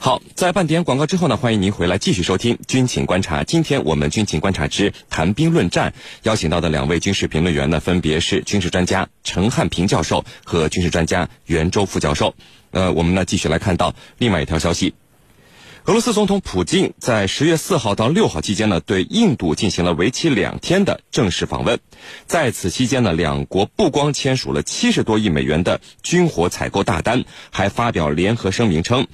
好，在半点广告之后呢，欢迎您回来继续收听《军情观察》。今天我们《军情观察之谈兵论战》邀请到的两位军事评论员呢，分别是军事专家陈汉平教授和军事专家袁周副教授。呃，我们呢继续来看到另外一条消息：俄罗斯总统普京在十月四号到六号期间呢，对印度进行了为期两天的正式访问。在此期间呢，两国不光签署了七十多亿美元的军火采购大单，还发表联合声明称。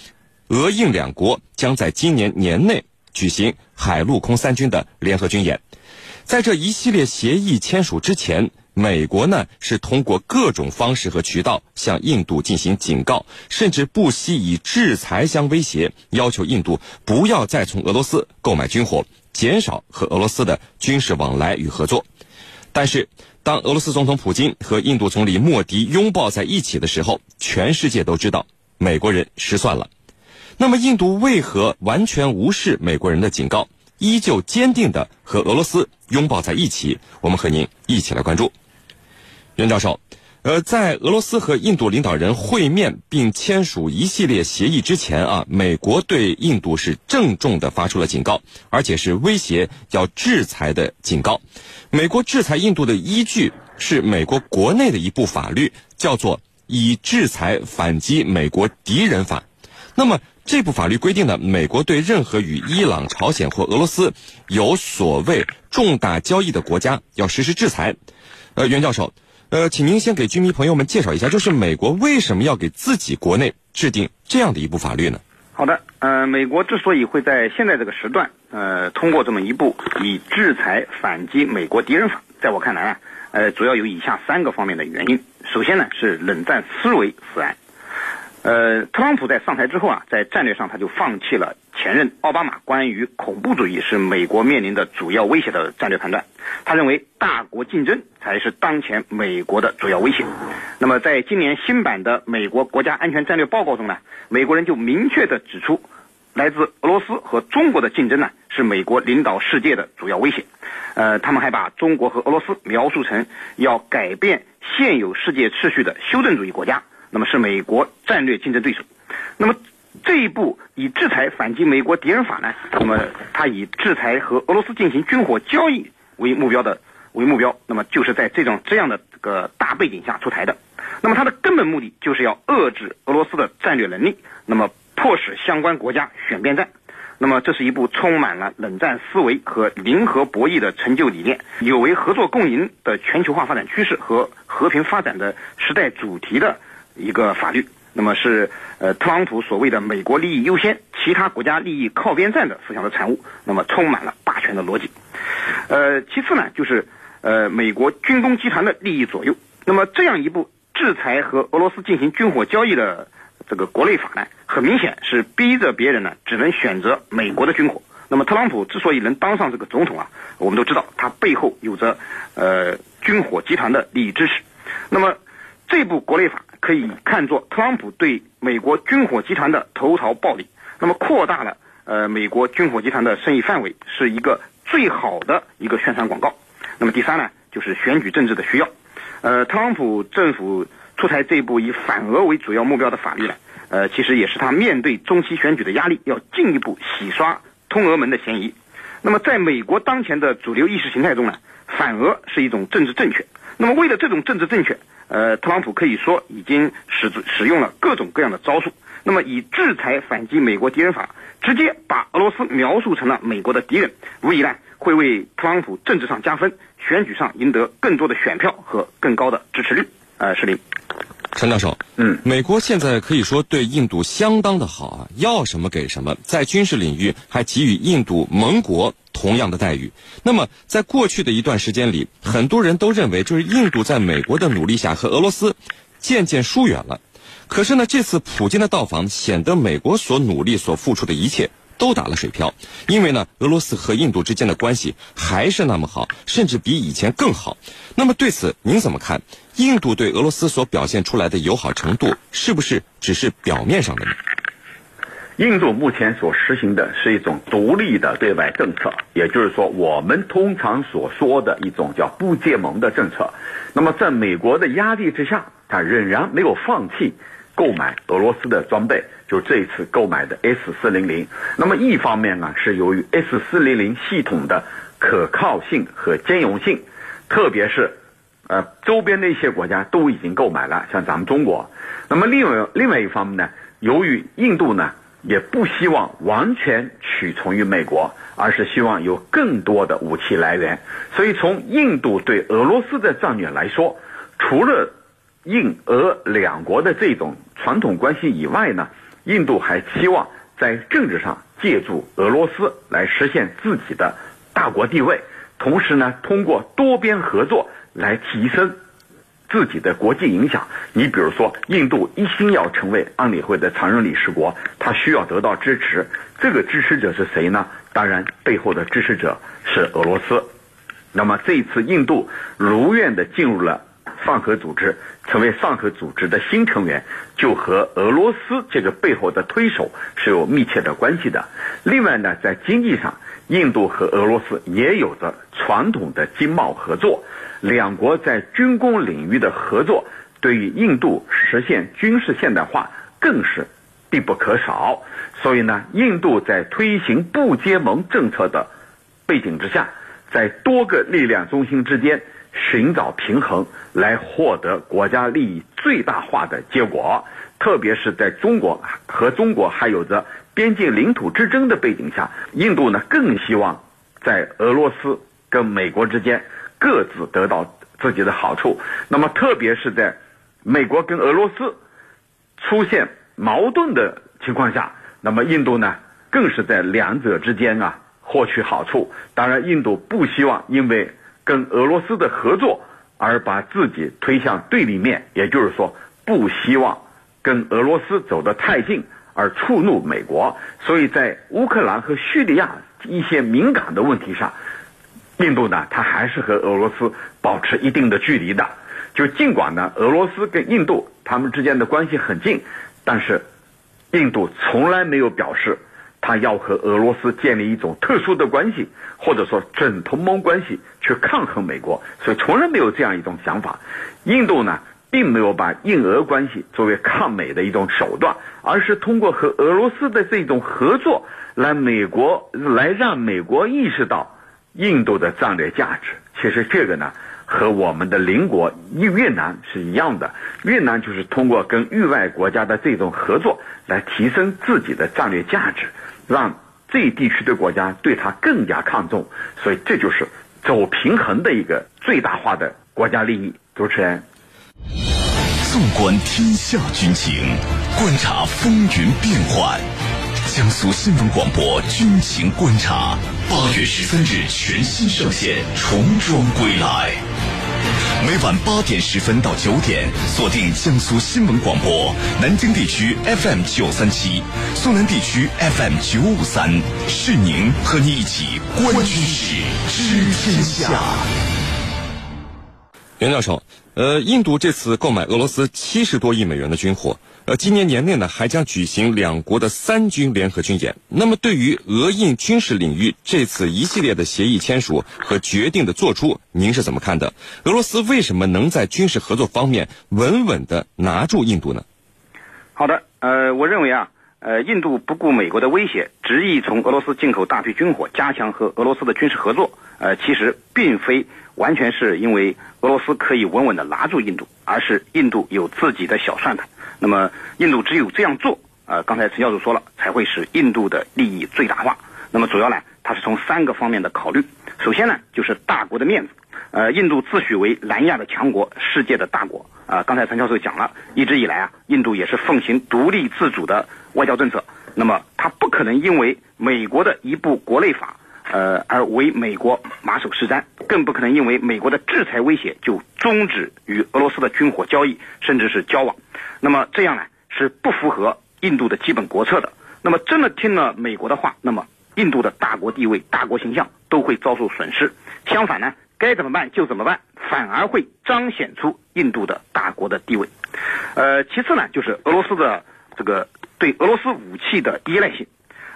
俄印两国将在今年年内举行海陆空三军的联合军演。在这一系列协议签署之前，美国呢是通过各种方式和渠道向印度进行警告，甚至不惜以制裁相威胁，要求印度不要再从俄罗斯购买军火，减少和俄罗斯的军事往来与合作。但是，当俄罗斯总统普京和印度总理莫迪拥抱在一起的时候，全世界都知道美国人失算了。那么，印度为何完全无视美国人的警告，依旧坚定的和俄罗斯拥抱在一起？我们和您一起来关注。袁教授，呃，在俄罗斯和印度领导人会面并签署一系列协议之前啊，美国对印度是郑重的发出了警告，而且是威胁要制裁的警告。美国制裁印度的依据是美国国内的一部法律，叫做《以制裁反击美国敌人法》。那么，这部法律规定呢，美国对任何与伊朗、朝鲜或俄罗斯有所谓重大交易的国家要实施制裁。呃，袁教授，呃，请您先给军迷朋友们介绍一下，就是美国为什么要给自己国内制定这样的一部法律呢？好的，呃，美国之所以会在现在这个时段，呃，通过这么一部以制裁反击美国敌人法，在我看来啊，呃，主要有以下三个方面的原因。首先呢，是冷战思维使然。呃，特朗普在上台之后啊，在战略上他就放弃了前任奥巴马关于恐怖主义是美国面临的主要威胁的战略判断。他认为大国竞争才是当前美国的主要威胁。那么，在今年新版的美国国家安全战略报告中呢，美国人就明确的指出，来自俄罗斯和中国的竞争呢是美国领导世界的主要威胁。呃，他们还把中国和俄罗斯描述成要改变现有世界秩序的修正主义国家。那么是美国战略竞争对手，那么这一步以制裁反击美国敌人法呢？那么它以制裁和俄罗斯进行军火交易为目标的为目标，那么就是在这种这样的这个大背景下出台的。那么它的根本目的就是要遏制俄罗斯的战略能力，那么迫使相关国家选边站。那么这是一部充满了冷战思维和零和博弈的成就理念，有违合作共赢的全球化发展趋势和和平发展的时代主题的。一个法律，那么是呃特朗普所谓的美国利益优先，其他国家利益靠边站的思想的产物，那么充满了霸权的逻辑。呃，其次呢，就是呃美国军工集团的利益左右。那么这样一部制裁和俄罗斯进行军火交易的这个国内法呢，很明显是逼着别人呢只能选择美国的军火。那么特朗普之所以能当上这个总统啊，我们都知道他背后有着呃军火集团的利益支持。那么这部国内法。可以看作特朗普对美国军火集团的投桃报李，那么扩大了呃美国军火集团的生意范围，是一个最好的一个宣传广告。那么第三呢，就是选举政治的需要。呃，特朗普政府出台这部以反俄为主要目标的法律呢，呃，其实也是他面对中期选举的压力，要进一步洗刷通俄门的嫌疑。那么在美国当前的主流意识形态中呢，反俄是一种政治正确。那么为了这种政治正确。呃，特朗普可以说已经使使用了各种各样的招数。那么，以制裁反击美国敌人法，直接把俄罗斯描述成了美国的敌人，无疑呢会为特朗普政治上加分，选举上赢得更多的选票和更高的支持率。呃，是林，陈教授，嗯，美国现在可以说对印度相当的好啊，要什么给什么，在军事领域还给予印度盟国。同样的待遇。那么，在过去的一段时间里，很多人都认为，就是印度在美国的努力下和俄罗斯渐渐疏远了。可是呢，这次普京的到访显得美国所努力、所付出的一切都打了水漂。因为呢，俄罗斯和印度之间的关系还是那么好，甚至比以前更好。那么对此您怎么看？印度对俄罗斯所表现出来的友好程度，是不是只是表面上的呢？印度目前所实行的是一种独立的对外政策，也就是说，我们通常所说的一种叫不结盟的政策。那么，在美国的压力之下，他仍然没有放弃购买俄罗斯的装备，就这一次购买的 S 四零零。那么一方面呢，是由于 S 四零零系统的可靠性和兼容性，特别是呃周边的一些国家都已经购买了，像咱们中国。那么另外另外一方面呢，由于印度呢也不希望完全屈从于美国，而是希望有更多的武器来源，所以从印度对俄罗斯的战略来说，除了印俄两国的这种传统关系以外呢，印度还期望在政治上借助俄罗斯来实现自己的大国地位，同时呢，通过多边合作来提升自己的国际影响。你比如说，印度一心要成为安理会的常任理事国，它需要得到支持。这个支持者是谁呢？当然，背后的支持者是俄罗斯。那么这一次，印度如愿的进入了。上合组织成为上合组织的新成员，就和俄罗斯这个背后的推手是有密切的关系的。另外呢，在经济上，印度和俄罗斯也有着传统的经贸合作，两国在军工领域的合作，对于印度实现军事现代化更是必不可少。所以呢，印度在推行不结盟政策的背景之下，在多个力量中心之间。寻找平衡，来获得国家利益最大化的结果。特别是在中国和中国还有着边境领土之争的背景下，印度呢更希望在俄罗斯跟美国之间各自得到自己的好处。那么，特别是在美国跟俄罗斯出现矛盾的情况下，那么印度呢更是在两者之间啊获取好处。当然，印度不希望因为。跟俄罗斯的合作，而把自己推向对立面，也就是说，不希望跟俄罗斯走得太近，而触怒美国。所以在乌克兰和叙利亚一些敏感的问题上，印度呢，它还是和俄罗斯保持一定的距离的。就尽管呢，俄罗斯跟印度他们之间的关系很近，但是印度从来没有表示。他要和俄罗斯建立一种特殊的关系，或者说准同盟关系，去抗衡美国，所以从来没有这样一种想法。印度呢，并没有把印俄关系作为抗美的一种手段，而是通过和俄罗斯的这种合作，来美国来让美国意识到印度的战略价值。其实这个呢，和我们的邻国越南是一样的。越南就是通过跟域外国家的这种合作，来提升自己的战略价值。让这一地区的国家对他更加看重，所以这就是走平衡的一个最大化的国家利益。主持人，纵观天下军情，观察风云变幻，江苏新闻广播军情观察，八月十三日全新上线，重装归来。每晚八点十分到九点，锁定江苏新闻广播，南京地区 FM 九三七，苏南地区 FM 九五三，是您和您一起观军事、知天下。袁教授，呃，印度这次购买俄罗斯七十多亿美元的军火。呃，今年年内呢，还将举行两国的三军联合军演。那么，对于俄印军事领域这次一系列的协议签署和决定的做出，您是怎么看的？俄罗斯为什么能在军事合作方面稳稳的拿住印度呢？好的，呃，我认为啊，呃，印度不顾美国的威胁，执意从俄罗斯进口大批军火，加强和俄罗斯的军事合作。呃，其实并非完全是因为俄罗斯可以稳稳的拿住印度，而是印度有自己的小算盘。那么，印度只有这样做，呃，刚才陈教授说了，才会使印度的利益最大化。那么，主要呢，它是从三个方面的考虑。首先呢，就是大国的面子。呃，印度自诩为南亚的强国，世界的大国。啊，刚才陈教授讲了，一直以来啊，印度也是奉行独立自主的外交政策。那么，它不可能因为美国的一部国内法。呃，而为美国马首是瞻，更不可能因为美国的制裁威胁就终止与俄罗斯的军火交易，甚至是交往。那么这样呢，是不符合印度的基本国策的。那么真的听了美国的话，那么印度的大国地位、大国形象都会遭受损失。相反呢，该怎么办就怎么办，反而会彰显出印度的大国的地位。呃，其次呢，就是俄罗斯的这个对俄罗斯武器的依赖性。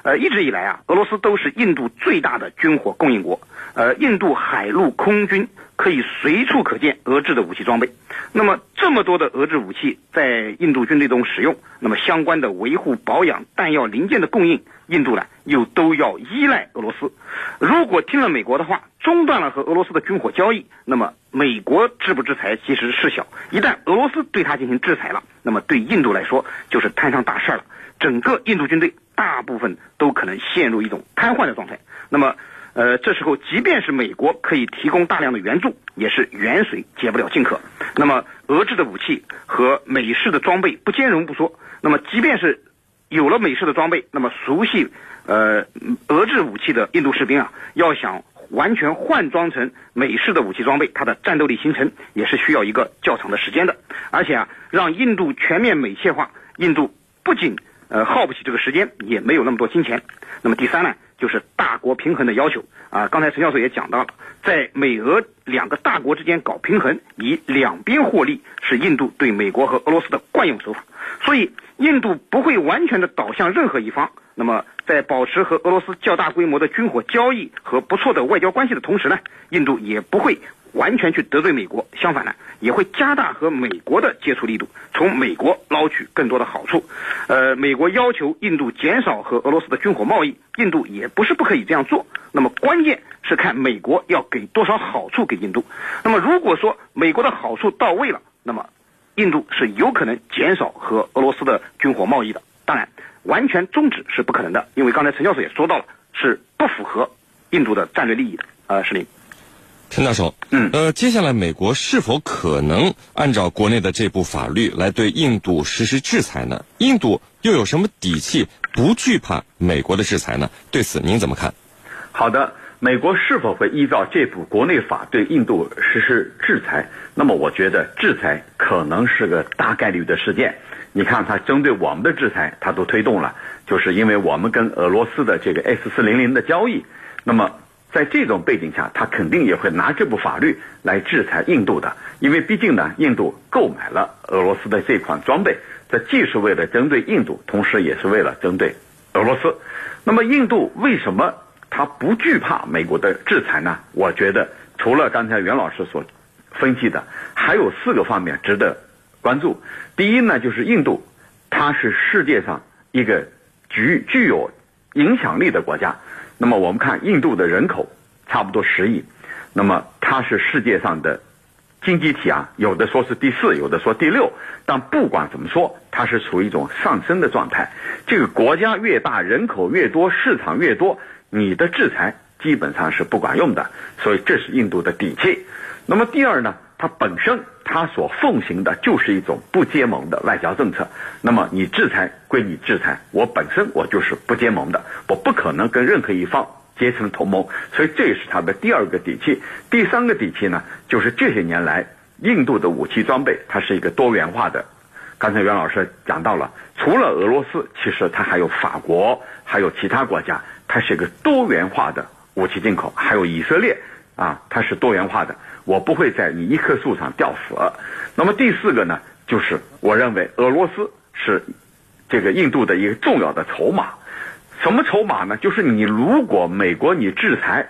呃，一直以来啊，俄罗斯都是印度最大的军火供应国。呃，印度海陆空军可以随处可见俄制的武器装备。那么，这么多的俄制武器在印度军队中使用，那么相关的维护、保养、弹药零件的供应，印度呢又都要依赖俄罗斯。如果听了美国的话，中断了和俄罗斯的军火交易，那么美国制不制裁其实事小。一旦俄罗斯对他进行制裁了，那么对印度来说就是摊上大事儿了。整个印度军队大部分都可能陷入一种瘫痪的状态。那么，呃，这时候即便是美国可以提供大量的援助，也是远水解不了近渴。那么，俄制的武器和美式的装备不兼容不说，那么即便是有了美式的装备，那么熟悉呃俄制武器的印度士兵啊，要想完全换装成美式的武器装备，它的战斗力形成也是需要一个较长的时间的。而且啊，让印度全面美械化，印度不仅呃，耗不起这个时间，也没有那么多金钱。那么第三呢，就是大国平衡的要求啊。刚才陈教授也讲到了，在美俄两个大国之间搞平衡，以两边获利，是印度对美国和俄罗斯的惯用手法。所以，印度不会完全的倒向任何一方。那么，在保持和俄罗斯较大规模的军火交易和不错的外交关系的同时呢，印度也不会。完全去得罪美国，相反呢，也会加大和美国的接触力度，从美国捞取更多的好处。呃，美国要求印度减少和俄罗斯的军火贸易，印度也不是不可以这样做。那么关键是看美国要给多少好处给印度。那么如果说美国的好处到位了，那么印度是有可能减少和俄罗斯的军火贸易的。当然，完全终止是不可能的，因为刚才陈教授也说到了，是不符合印度的战略利益的。呃，石林。陈教授，嗯，呃，接下来美国是否可能按照国内的这部法律来对印度实施制裁呢？印度又有什么底气不惧怕美国的制裁呢？对此您怎么看？好的，美国是否会依照这部国内法对印度实施制裁？那么我觉得制裁可能是个大概率的事件。你看，它针对我们的制裁，它都推动了，就是因为我们跟俄罗斯的这个 S 四零零的交易，那么。在这种背景下，他肯定也会拿这部法律来制裁印度的，因为毕竟呢，印度购买了俄罗斯的这款装备，这既是为了针对印度，同时也是为了针对俄罗斯。那么，印度为什么他不惧怕美国的制裁呢？我觉得，除了刚才袁老师所分析的，还有四个方面值得关注。第一呢，就是印度，它是世界上一个具具有影响力的国家。那么我们看印度的人口差不多十亿，那么它是世界上的经济体啊，有的说是第四，有的说第六，但不管怎么说，它是处于一种上升的状态。这个国家越大，人口越多，市场越多，你的制裁基本上是不管用的，所以这是印度的底气。那么第二呢，它本身它所奉行的就是一种不结盟的外交政策。那么你制裁归你制裁，我本身我就是不结盟的，我不可能跟任何一方结成同盟。所以这也是它的第二个底气。第三个底气呢，就是这些年来印度的武器装备它是一个多元化的。刚才袁老师讲到了，除了俄罗斯，其实它还有法国，还有其他国家，它是一个多元化的武器进口，还有以色列啊，它是多元化的。我不会在你一棵树上吊死。那么第四个呢，就是我认为俄罗斯是这个印度的一个重要的筹码。什么筹码呢？就是你如果美国你制裁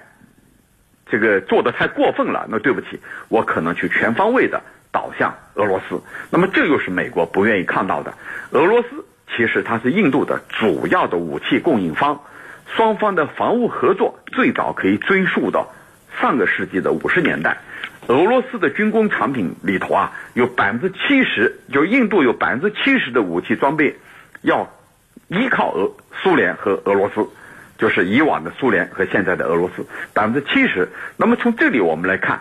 这个做的太过分了，那对不起，我可能去全方位的倒向俄罗斯。那么这又是美国不愿意看到的。俄罗斯其实它是印度的主要的武器供应方，双方的防务合作最早可以追溯到上个世纪的五十年代。俄罗斯的军工产品里头啊，有百分之七十，就印度有百分之七十的武器装备，要依靠俄苏联和俄罗斯，就是以往的苏联和现在的俄罗斯百分之七十。那么从这里我们来看，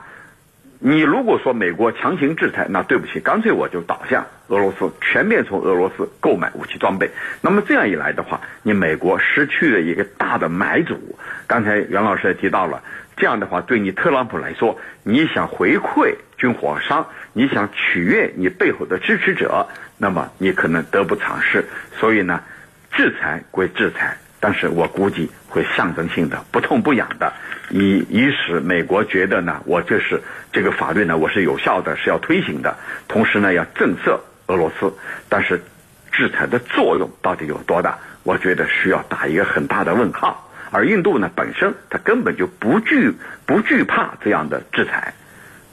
你如果说美国强行制裁，那对不起，干脆我就倒向俄罗斯，全面从俄罗斯购买武器装备。那么这样一来的话，你美国失去了一个大的买主。刚才袁老师也提到了。这样的话，对你特朗普来说，你想回馈军火商，你想取悦你背后的支持者，那么你可能得不偿失。所以呢，制裁归制裁，但是我估计会象征性的、不痛不痒的，以以使美国觉得呢，我这是这个法律呢，我是有效的，是要推行的，同时呢，要震慑俄罗斯。但是，制裁的作用到底有多大？我觉得需要打一个很大的问号。而印度呢，本身它根本就不惧不惧怕这样的制裁。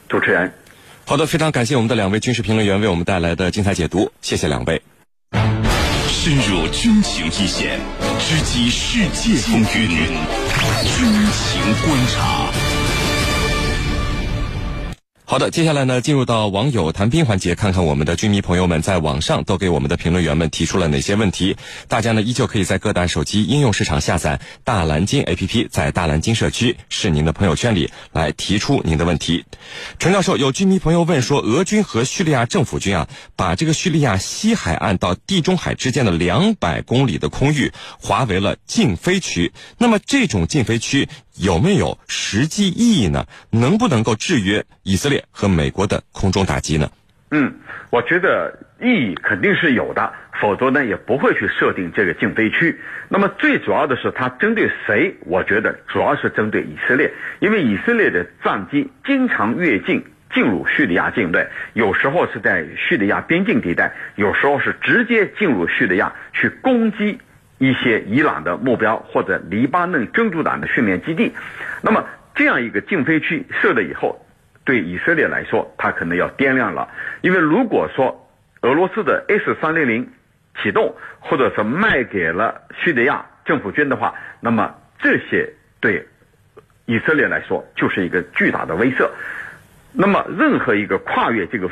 主持人，好的，非常感谢我们的两位军事评论员为我们带来的精彩解读，谢谢两位。深入军情一线，直击世界风云，军情观察。好的，接下来呢，进入到网友谈兵环节，看看我们的军迷朋友们在网上都给我们的评论员们提出了哪些问题。大家呢，依旧可以在各大手机应用市场下载大蓝鲸 APP，在大蓝鲸社区是您的朋友圈里来提出您的问题。陈教授，有军迷朋友问说，俄军和叙利亚政府军啊，把这个叙利亚西海岸到地中海之间的两百公里的空域划为了禁飞区，那么这种禁飞区。有没有实际意义呢？能不能够制约以色列和美国的空中打击呢？嗯，我觉得意义肯定是有的，否则呢也不会去设定这个禁飞区。那么最主要的是它针对谁？我觉得主要是针对以色列，因为以色列的战机经常越境进入叙利亚境内，有时候是在叙利亚边境地带，有时候是直接进入叙利亚去攻击。一些伊朗的目标或者黎巴嫩真主党的训练基地，那么这样一个禁飞区设了以后，对以色列来说，它可能要掂量了。因为如果说俄罗斯的 S 三零零启动，或者是卖给了叙利亚政府军的话，那么这些对以色列来说就是一个巨大的威慑。那么任何一个跨越这个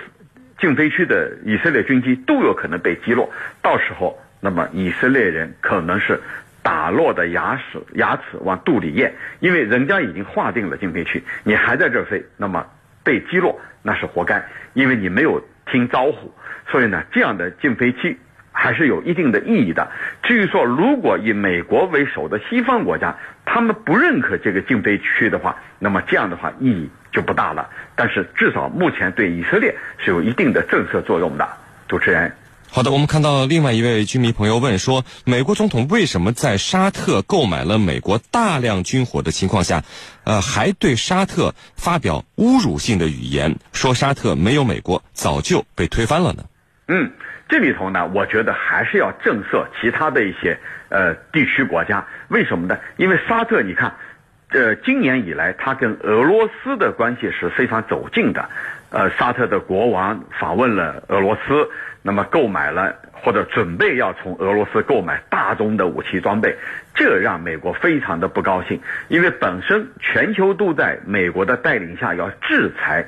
禁飞区的以色列军机都有可能被击落，到时候。那么以色列人可能是打落的牙齿牙齿往肚里咽，因为人家已经划定了禁飞区，你还在这飞，那么被击落那是活该，因为你没有听招呼。所以呢，这样的禁飞区还是有一定的意义的。至于说如果以美国为首的西方国家他们不认可这个禁飞区的话，那么这样的话意义就不大了。但是至少目前对以色列是有一定的震慑作用的。主持人。好的，我们看到另外一位居民朋友问说，美国总统为什么在沙特购买了美国大量军火的情况下，呃，还对沙特发表侮辱性的语言，说沙特没有美国早就被推翻了呢？嗯，这里头呢，我觉得还是要震慑其他的一些呃地区国家，为什么呢？因为沙特，你看，呃，今年以来，他跟俄罗斯的关系是非常走近的，呃，沙特的国王访问了俄罗斯。那么购买了或者准备要从俄罗斯购买大宗的武器装备，这让美国非常的不高兴，因为本身全球都在美国的带领下要制裁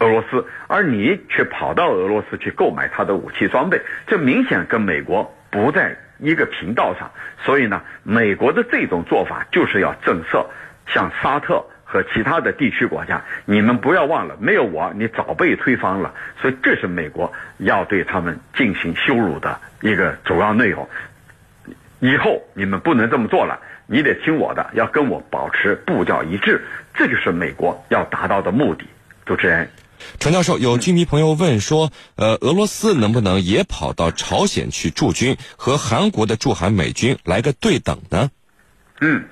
俄罗斯，而你却跑到俄罗斯去购买他的武器装备，这明显跟美国不在一个频道上。所以呢，美国的这种做法就是要震慑，像沙特。和其他的地区国家，你们不要忘了，没有我，你早被推翻了。所以这是美国要对他们进行羞辱的一个主要内容。以后你们不能这么做了，你得听我的，要跟我保持步调一致，这就是美国要达到的目的。主持人，陈教授，有军迷朋友问说，呃，俄罗斯能不能也跑到朝鲜去驻军，和韩国的驻韩美军来个对等呢？嗯。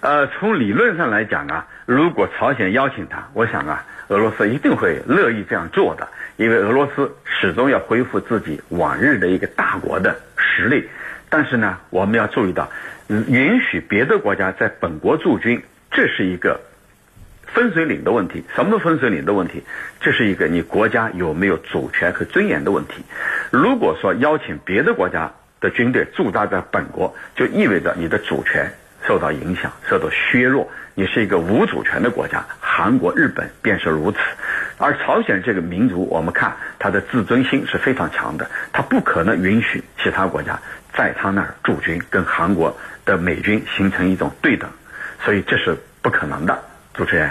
呃，从理论上来讲啊，如果朝鲜邀请他，我想啊，俄罗斯一定会乐意这样做的，因为俄罗斯始终要恢复自己往日的一个大国的实力。但是呢，我们要注意到，允许别的国家在本国驻军，这是一个分水岭的问题。什么分水岭的问题？这是一个你国家有没有主权和尊严的问题。如果说邀请别的国家的军队驻扎在本国，就意味着你的主权。受到影响，受到削弱。你是一个无主权的国家，韩国、日本便是如此。而朝鲜这个民族，我们看他的自尊心是非常强的，他不可能允许其他国家在他那儿驻军，跟韩国的美军形成一种对等，所以这是不可能的。主持人，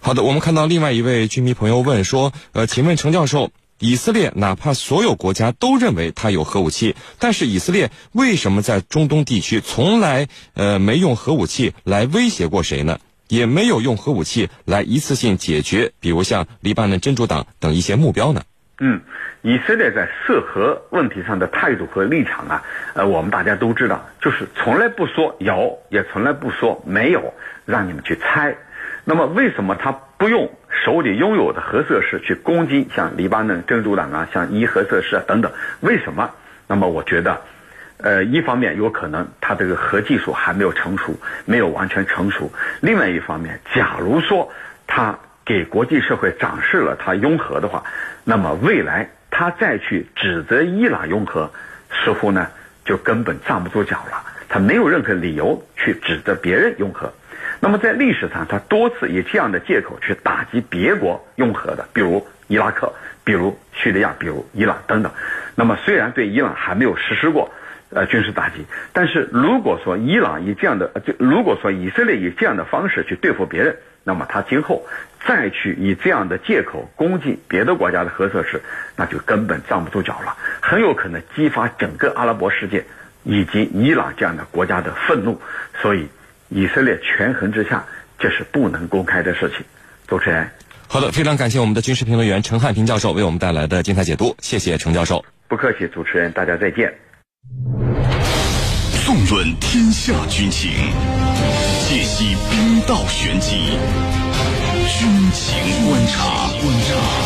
好的，我们看到另外一位军迷朋友问说，呃，请问程教授。以色列哪怕所有国家都认为它有核武器，但是以色列为什么在中东地区从来呃没用核武器来威胁过谁呢？也没有用核武器来一次性解决，比如像黎巴嫩真主党等一些目标呢？嗯，以色列在涉核问题上的态度和立场啊，呃，我们大家都知道，就是从来不说有，也从来不说没有，让你们去猜。那么为什么他不用？手里拥有的核设施去攻击像黎巴嫩真主党啊，像伊核设施啊等等，为什么？那么我觉得，呃，一方面有可能他这个核技术还没有成熟，没有完全成熟；另外一方面，假如说他给国际社会展示了他拥核的话，那么未来他再去指责伊朗拥核，似乎呢就根本站不住脚了。他没有任何理由去指责别人拥核。那么在历史上，他多次以这样的借口去打击别国拥核的，比如伊拉克，比如叙利亚，比如伊朗等等。那么虽然对伊朗还没有实施过呃军事打击，但是如果说伊朗以这样的，就如果说以色列以这样的方式去对付别人，那么他今后再去以这样的借口攻击别的国家的核设施，那就根本站不住脚了，很有可能激发整个阿拉伯世界以及伊朗这样的国家的愤怒。所以。以色列权衡之下，这是不能公开的事情。主持人，好的，非常感谢我们的军事评论员陈汉平教授为我们带来的精彩解读，谢谢陈教授。不客气，主持人，大家再见。纵论天下军情，解析兵道玄机，军情观察。观察。